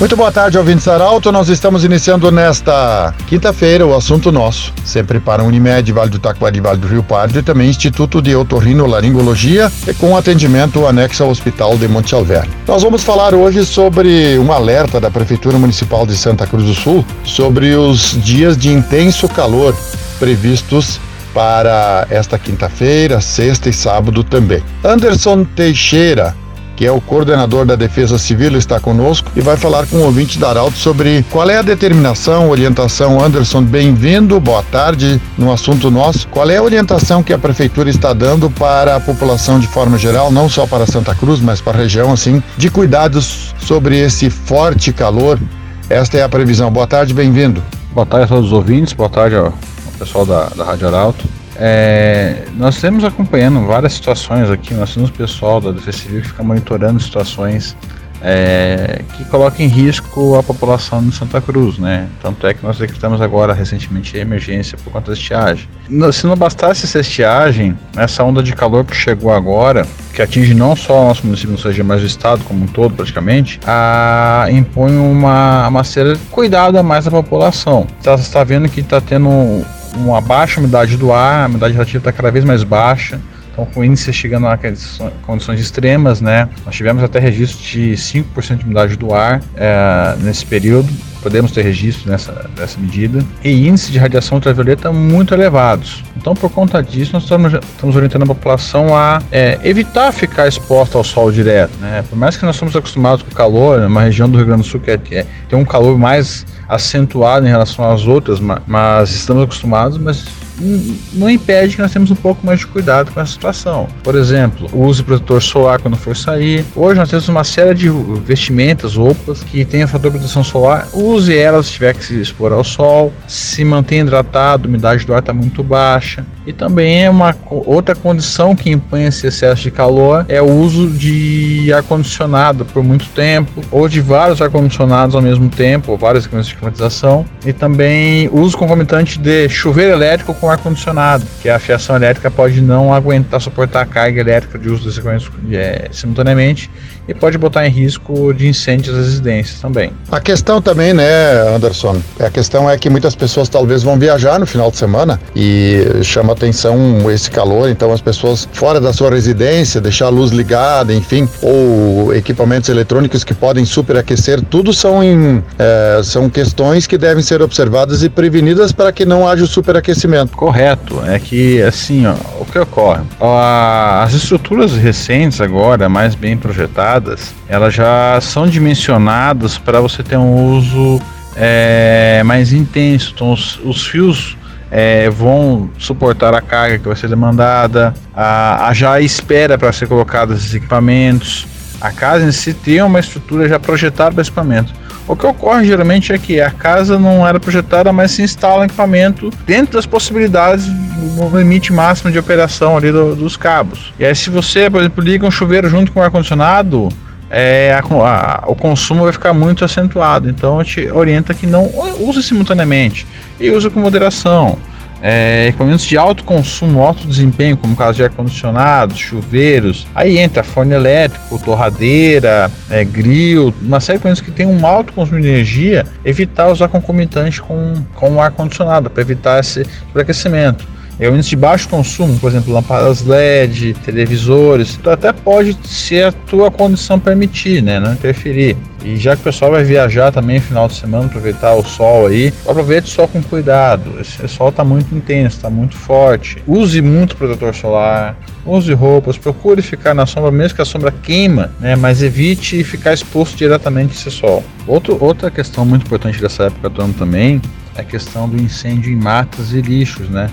Muito boa tarde, ouvintes Arauto. Nós estamos iniciando nesta quinta-feira o assunto nosso, sempre para Unimed, Vale do Taquari, Vale do Rio Pardo e também Instituto de Otorrinolaringologia e com atendimento anexo ao Hospital de Monte Alverne. Nós vamos falar hoje sobre um alerta da Prefeitura Municipal de Santa Cruz do Sul sobre os dias de intenso calor previstos para esta quinta-feira, sexta e sábado também. Anderson Teixeira, que é o coordenador da Defesa Civil, está conosco e vai falar com o ouvinte da Arauto sobre qual é a determinação, orientação. Anderson, bem-vindo, boa tarde no assunto nosso. Qual é a orientação que a Prefeitura está dando para a população de forma geral, não só para Santa Cruz, mas para a região, assim, de cuidados sobre esse forte calor? Esta é a previsão. Boa tarde, bem-vindo. Boa tarde a todos os ouvintes, boa tarde ao pessoal da, da Rádio Arauto. É, nós temos acompanhando várias situações aqui, nós temos pessoal da Defesa Civil que fica monitorando situações é, que colocam em risco a população de Santa Cruz, né? Tanto é que nós decretamos agora recentemente a emergência por conta da estiagem. Se não bastasse essa estiagem, essa onda de calor que chegou agora, que atinge não só o nosso município, não seja mais o estado como um todo praticamente, a, impõe uma, uma série de cuidado a mais da população. Está vendo que está tendo uma baixa umidade do ar, a umidade relativa está cada vez mais baixa. Então, com o índice chegando a condições extremas, né? Nós tivemos até registro de 5% de umidade do ar é, nesse período. Podemos ter registro nessa, nessa medida. E índice de radiação ultravioleta muito elevados. Então, por conta disso, nós estamos, estamos orientando a população a é, evitar ficar exposta ao sol direto. Né? Por mais que nós estamos acostumados com o calor, uma região do Rio Grande do Sul que é, é, tem um calor mais acentuado em relação às outras, mas estamos acostumados, mas não impede que nós temos um pouco mais de cuidado com essa situação. Por exemplo, use protetor solar quando for sair. Hoje nós temos uma série de vestimentas, roupas que tem a fator de proteção solar. Use elas se tiver que se expor ao sol. Se mantenha hidratado, a umidade do ar está muito baixa. E também é uma outra condição que impõe esse excesso de calor é o uso de ar condicionado por muito tempo ou de vários ar condicionados ao mesmo tempo, ou vários equipamentos de climatização e também uso concomitante de chuveiro elétrico com ar condicionado, que a fiação elétrica pode não aguentar suportar a carga elétrica de uso desses equipamentos é, simultaneamente e pode botar em risco de incêndios residências também. A questão também, né, Anderson? A questão é que muitas pessoas talvez vão viajar no final de semana e chama atenção esse calor, então as pessoas fora da sua residência, deixar a luz ligada, enfim, ou equipamentos eletrônicos que podem superaquecer, tudo são, em, é, são questões que devem ser observadas e prevenidas para que não haja o superaquecimento. Correto, é que assim, ó, o que ocorre? As estruturas recentes agora, mais bem projetadas, elas já são dimensionadas para você ter um uso é, mais intenso. Então, os, os fios é, vão suportar a carga que vai ser demandada, a, a já espera para ser colocados esses equipamentos. A casa em si tem uma estrutura já projetada para equipamento. O que ocorre geralmente é que a casa não era projetada, mas se instala equipamento dentro das possibilidades do limite máximo de operação ali do, dos cabos. E aí, se você, por exemplo, liga um chuveiro junto com o ar-condicionado, é, a, a, o consumo vai ficar muito acentuado. Então, a gente orienta que não use simultaneamente e use com moderação. É, equipamentos de alto consumo, alto desempenho, como caso de ar-condicionado, chuveiros, aí entra forno elétrico, torradeira, é, grill, uma série de coisas que tem um alto consumo de energia, evitar usar concomitante com, com o ar-condicionado, para evitar esse sobreaquecimento. Equipamentos de baixo consumo, por exemplo, lâmpadas LED, televisores, tu até pode, se a tua condição permitir, né, não interferir. E já que o pessoal vai viajar também no final de semana, aproveitar o sol aí, aproveite o sol com cuidado. Esse sol está muito intenso, está muito forte. Use muito protetor solar, use roupas, procure ficar na sombra, mesmo que a sombra queima, né? Mas evite ficar exposto diretamente esse sol. Outro, outra questão muito importante dessa época do ano também é a questão do incêndio em matas e lixos, né?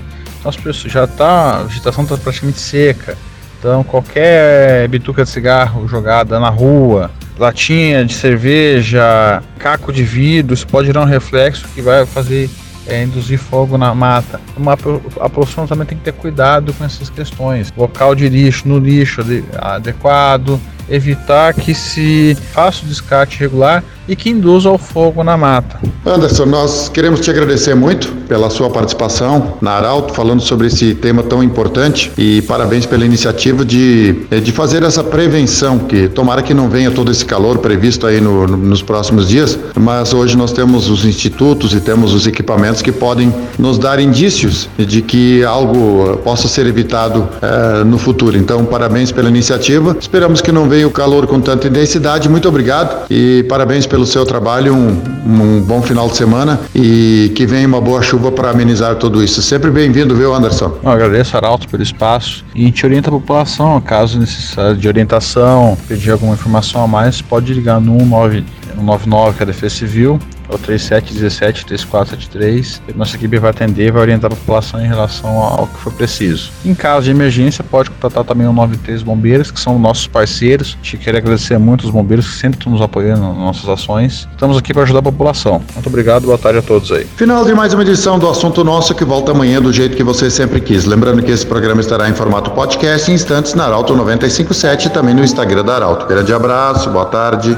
Então as pessoas já tá, a vegetação está praticamente seca. Então qualquer bituca de cigarro jogada na rua, latinha de cerveja, caco de vidro, isso pode gerar um reflexo que vai fazer é, induzir fogo na mata. Uma, a população também tem que ter cuidado com essas questões. Local de lixo no lixo adequado, evitar que se faça o descarte regular e que induza ao fogo na mata. Anderson, nós queremos te agradecer muito pela sua participação na Arauto, falando sobre esse tema tão importante e parabéns pela iniciativa de, eh, de fazer essa prevenção, que tomara que não venha todo esse calor previsto aí no, no, nos próximos dias, mas hoje nós temos os institutos e temos os equipamentos que podem nos dar indícios de que algo possa ser evitado eh, no futuro. Então, parabéns pela iniciativa. Esperamos que não venha o calor com tanta intensidade. Muito obrigado e parabéns pelo seu trabalho. Um, um bom final de semana e que venha uma boa chuva para amenizar tudo isso. Sempre bem-vindo, viu, Anderson? Eu agradeço, Arauto, pelo espaço e a gente orienta a população, caso necessário de orientação, pedir alguma informação a mais, pode ligar no 199, que é a Defesa Civil, ou 3717 3473. Nossa equipe vai atender vai orientar a população em relação ao que for preciso. Em caso de emergência, pode contatar também o 93 Bombeiros, que são nossos parceiros. A gente quer agradecer muito os bombeiros que sempre estão nos apoiando nas nossas ações. Estamos aqui para ajudar a população. Muito obrigado, boa tarde a todos aí. Final de mais uma edição do Assunto Nosso, que volta amanhã do jeito que você sempre quis. Lembrando que esse programa estará em formato podcast em instantes na Arauto 957 e também no Instagram da Arauto. Grande abraço, boa tarde